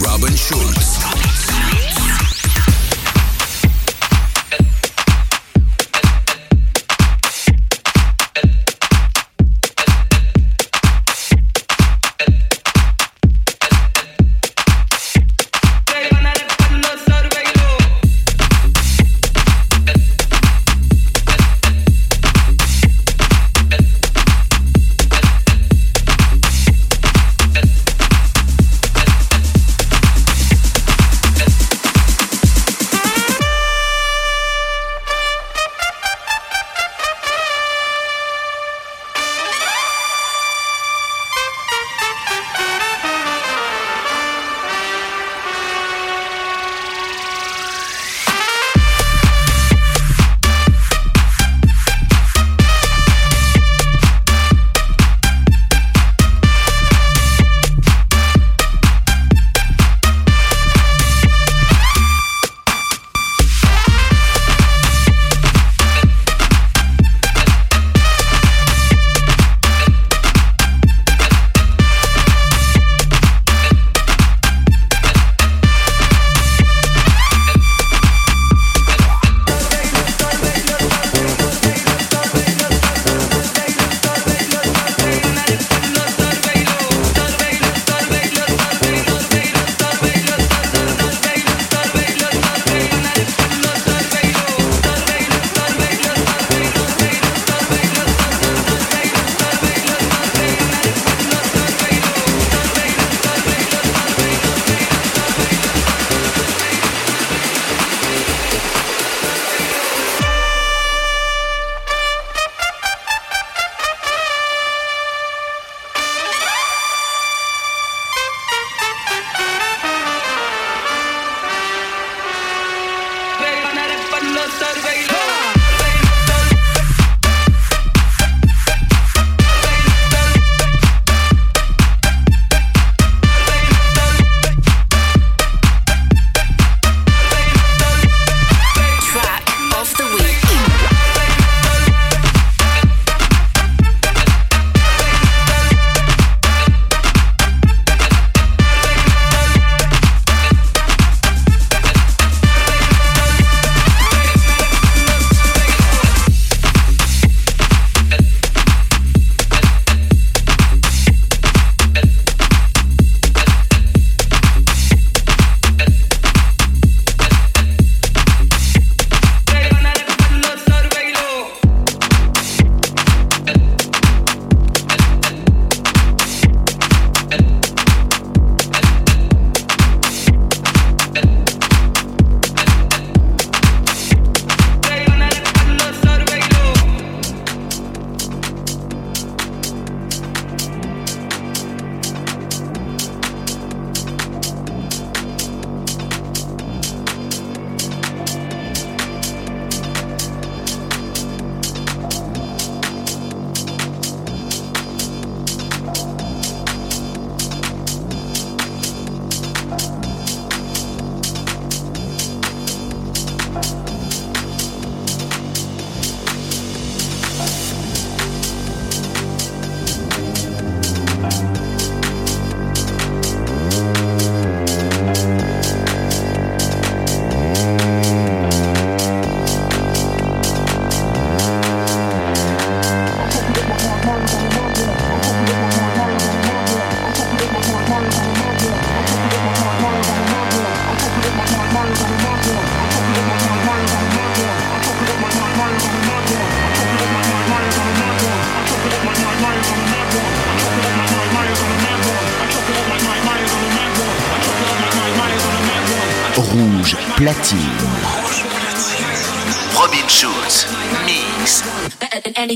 Robin Schulz.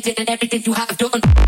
Better and everything you have done.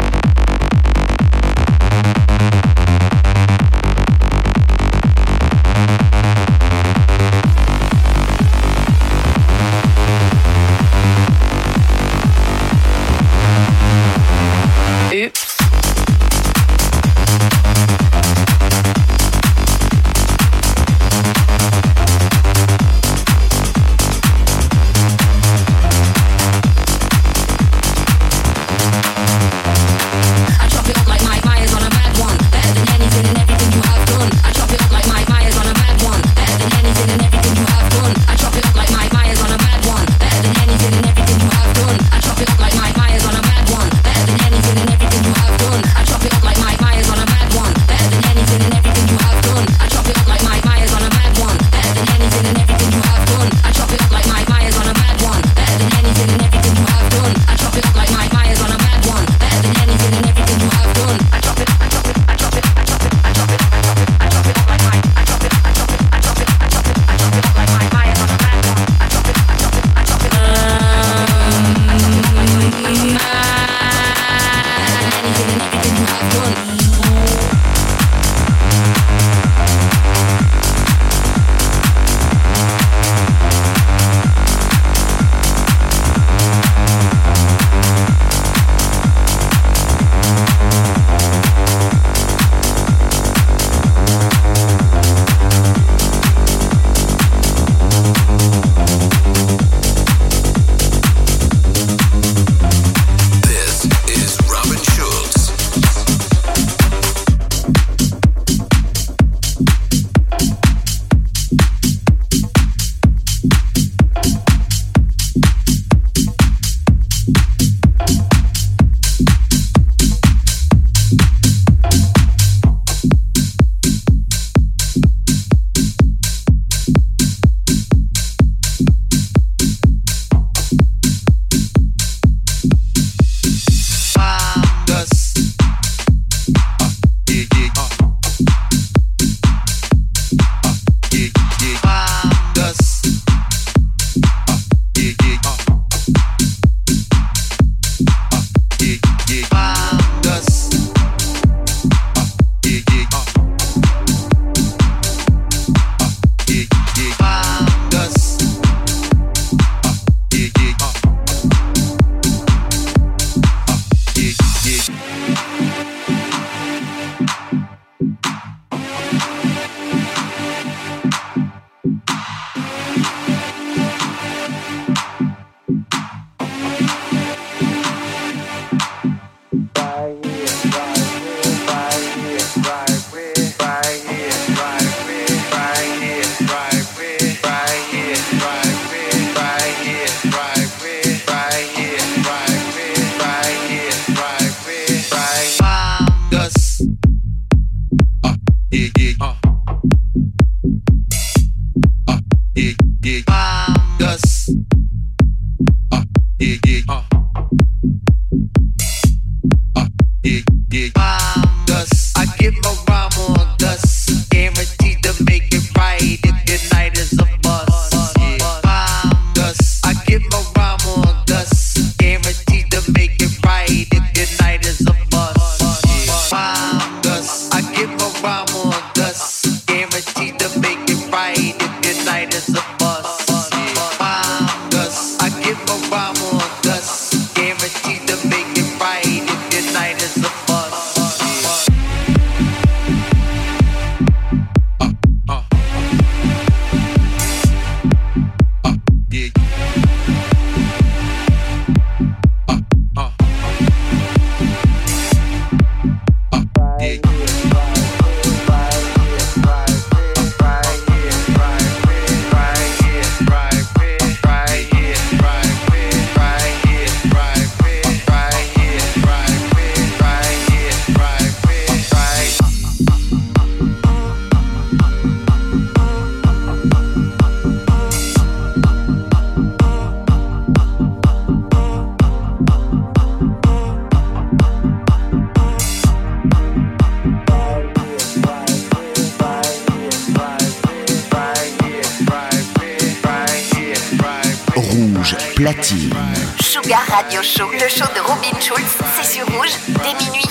Radio Show, le show de Robin Schulz, c'est sur Rouge, dès minuit.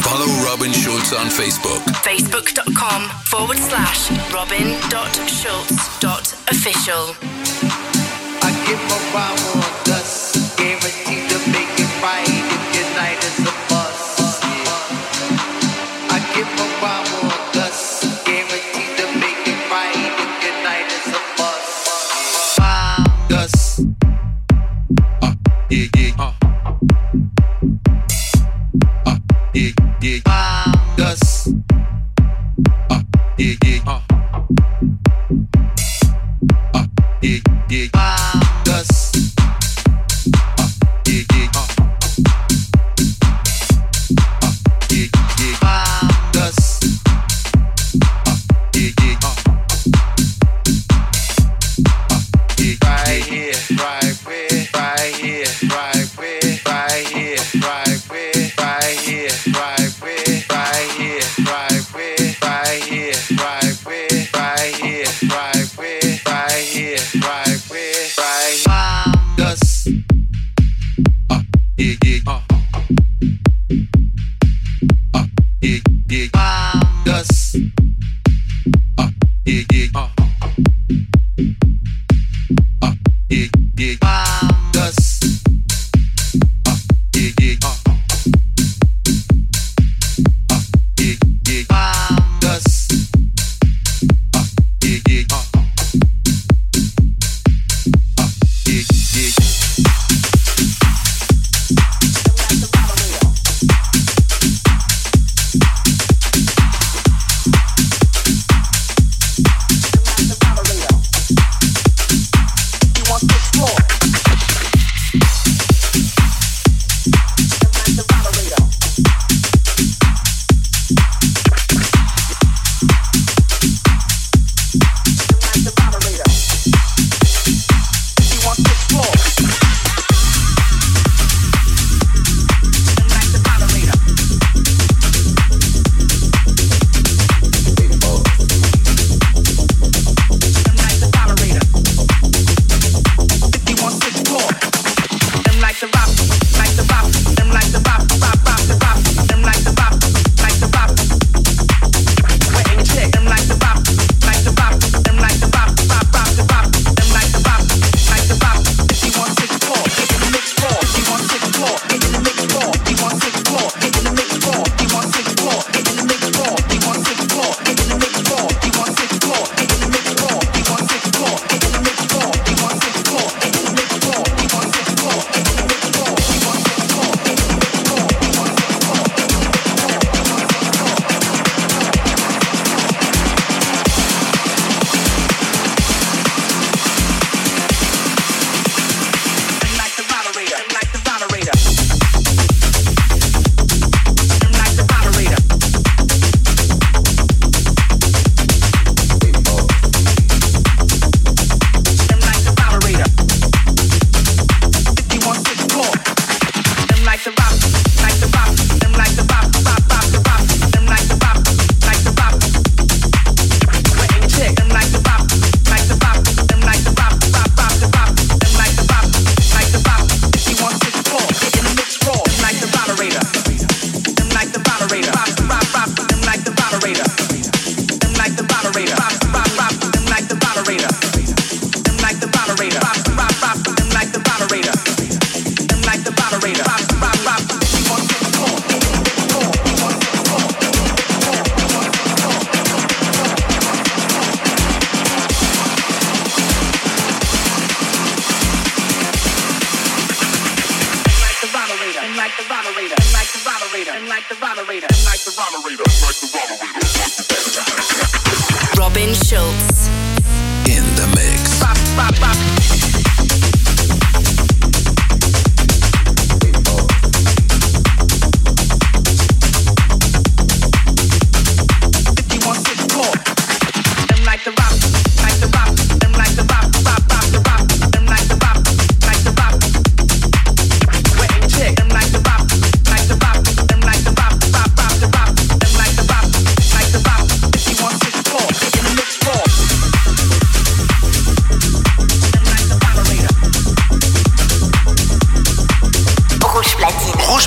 Follow Robin Schulz on Facebook. Facebook.com forward slash Robin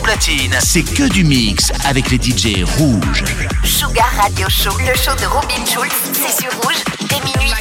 platine, c'est que du mix avec les DJ rouges. Sugar Radio Show, le show de Robin Schulz, c'est sur rouge, dès minuit.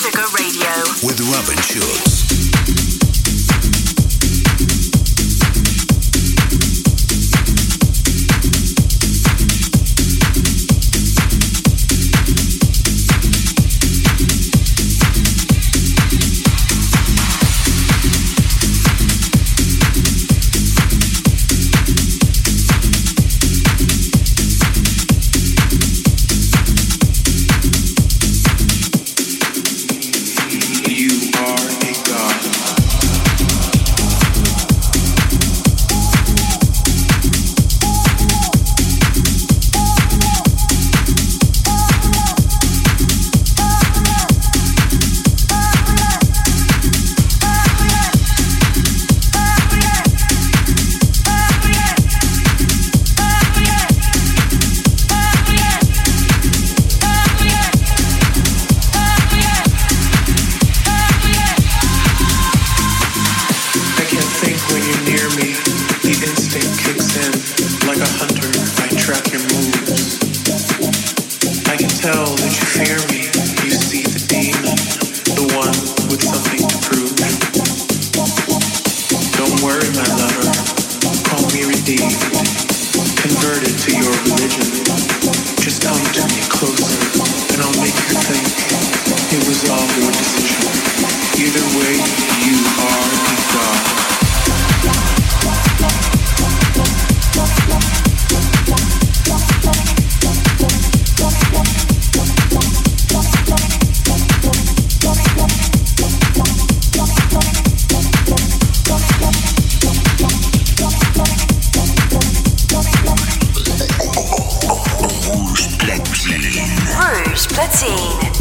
Sugar Radio with Robin Schulz.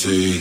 See.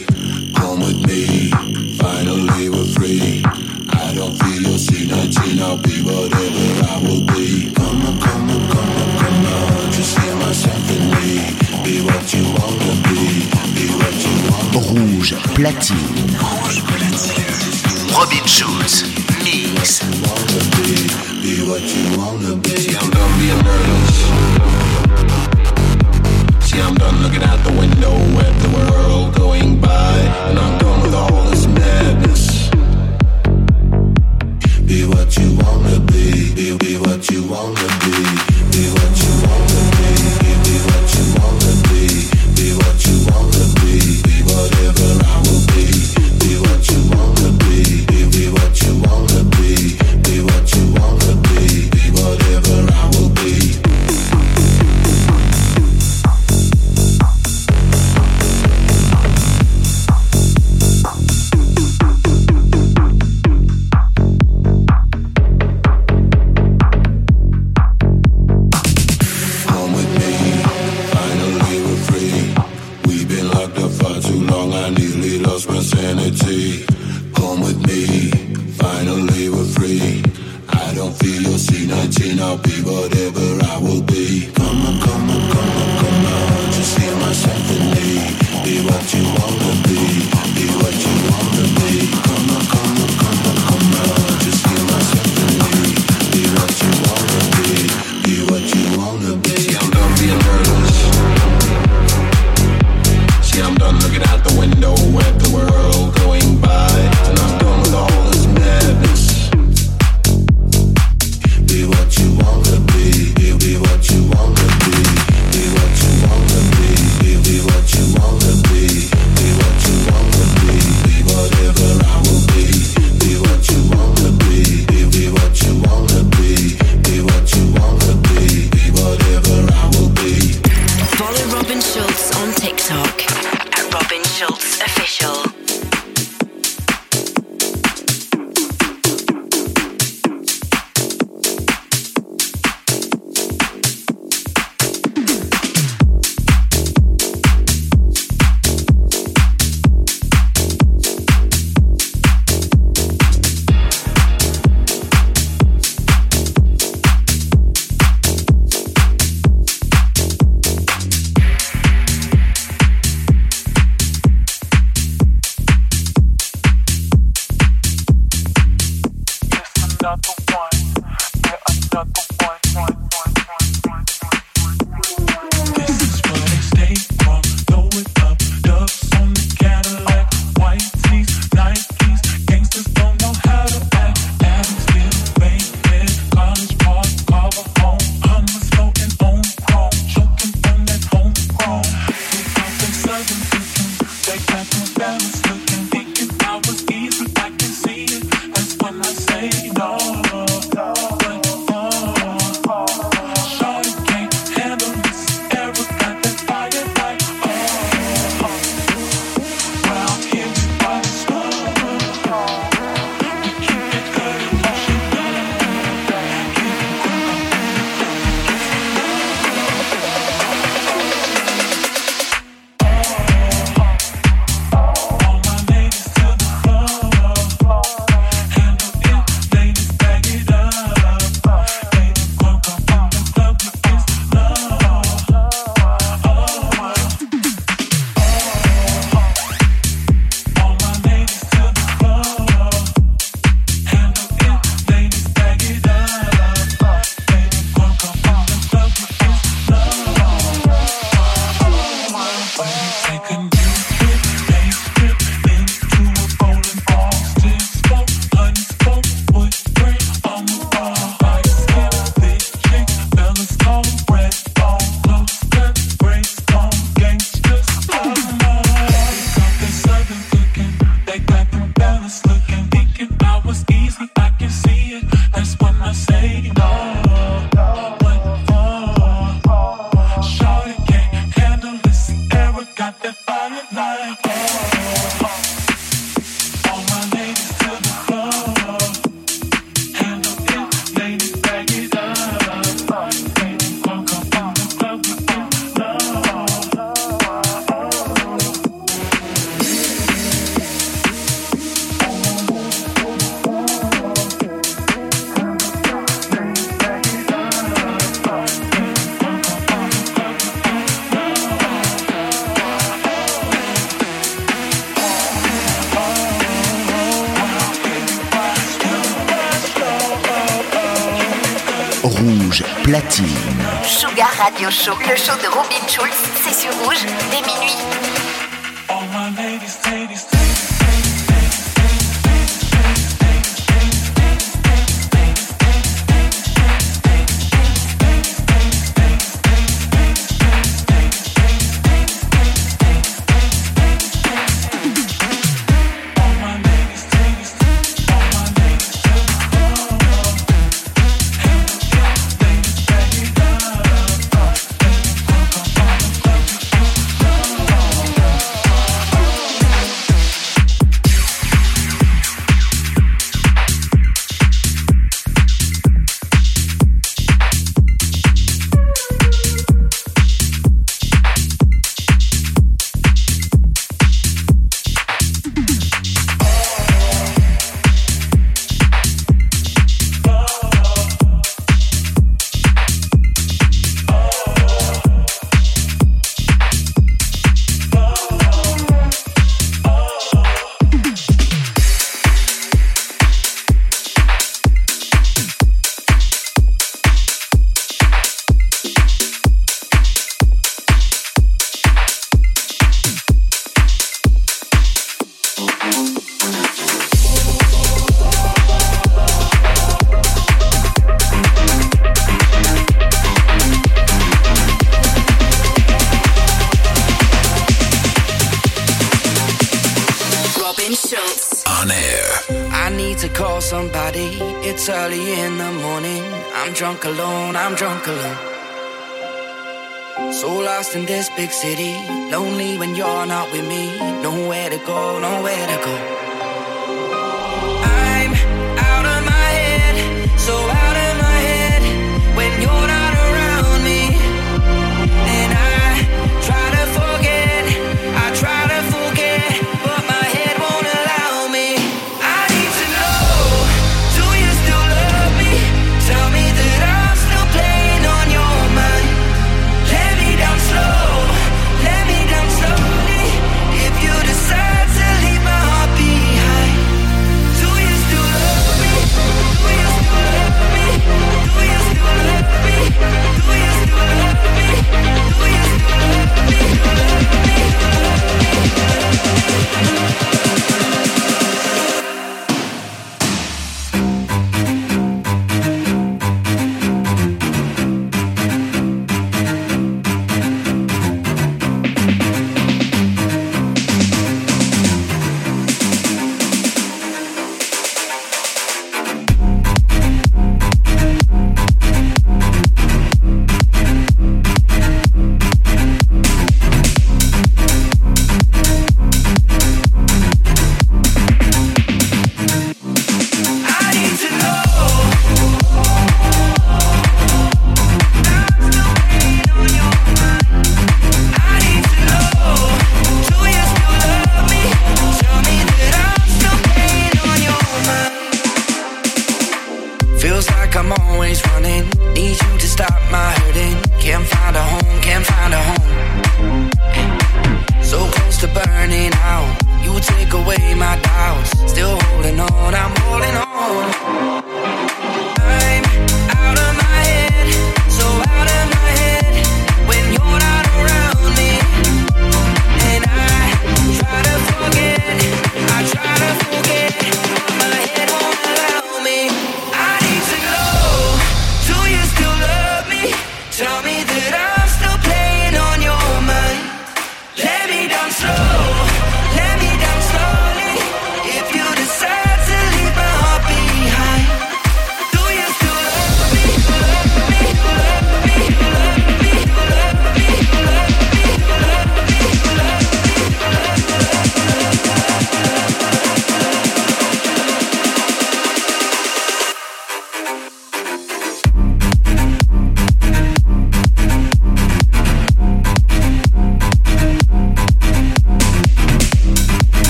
Radio Show, le show de Robin Schulz, big city. Lonely when you're not with me. Nowhere to go, nowhere to go.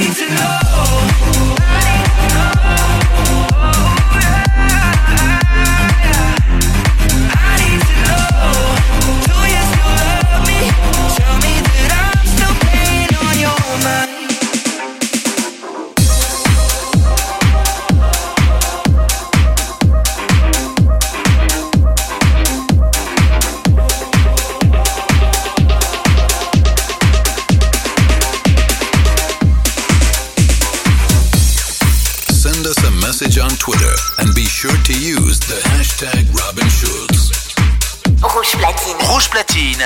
need to know.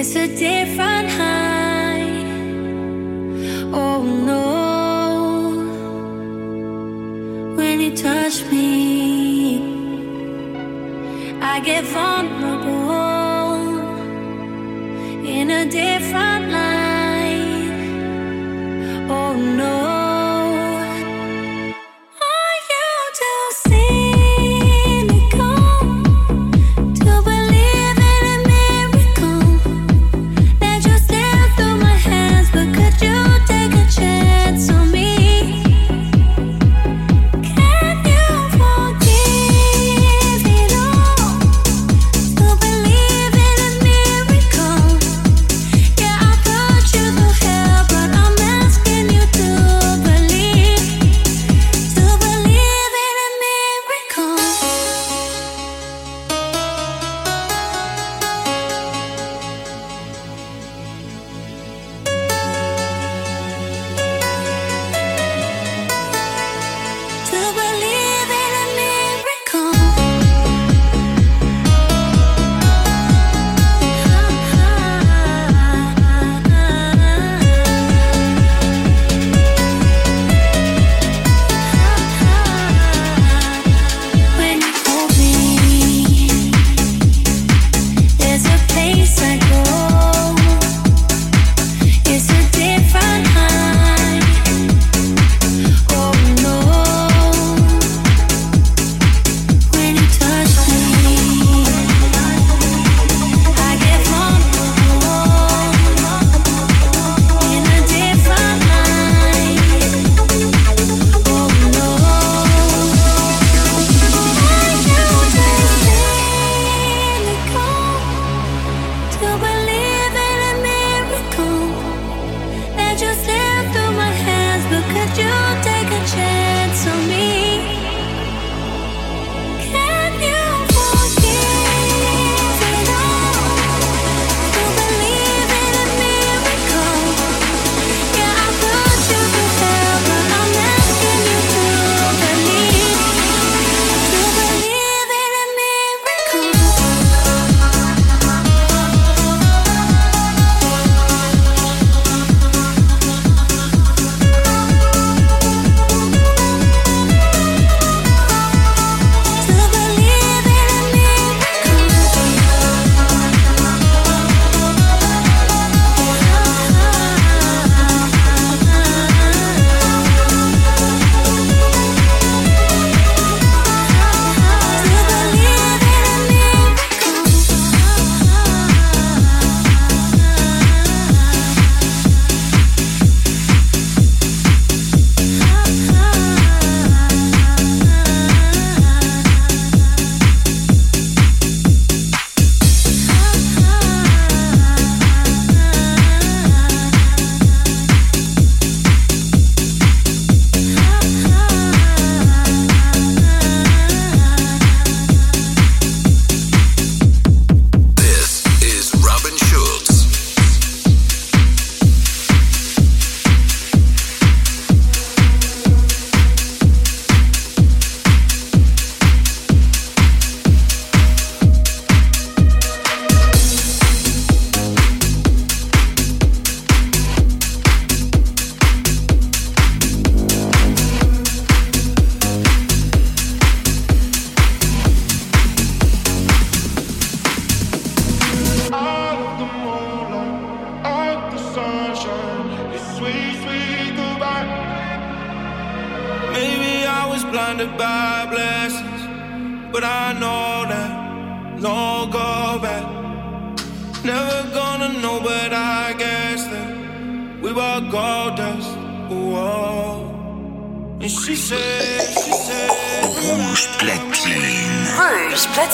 It's a different high.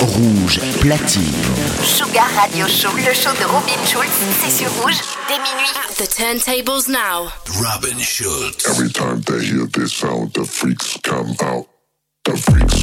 Rouge, platine. Sugar Radio Show, le show de Robin Schulz, c'est sur Rouge, dès minuit. The turntables now. Robin Schulz. Every time they hear this sound, the freaks come out. The freaks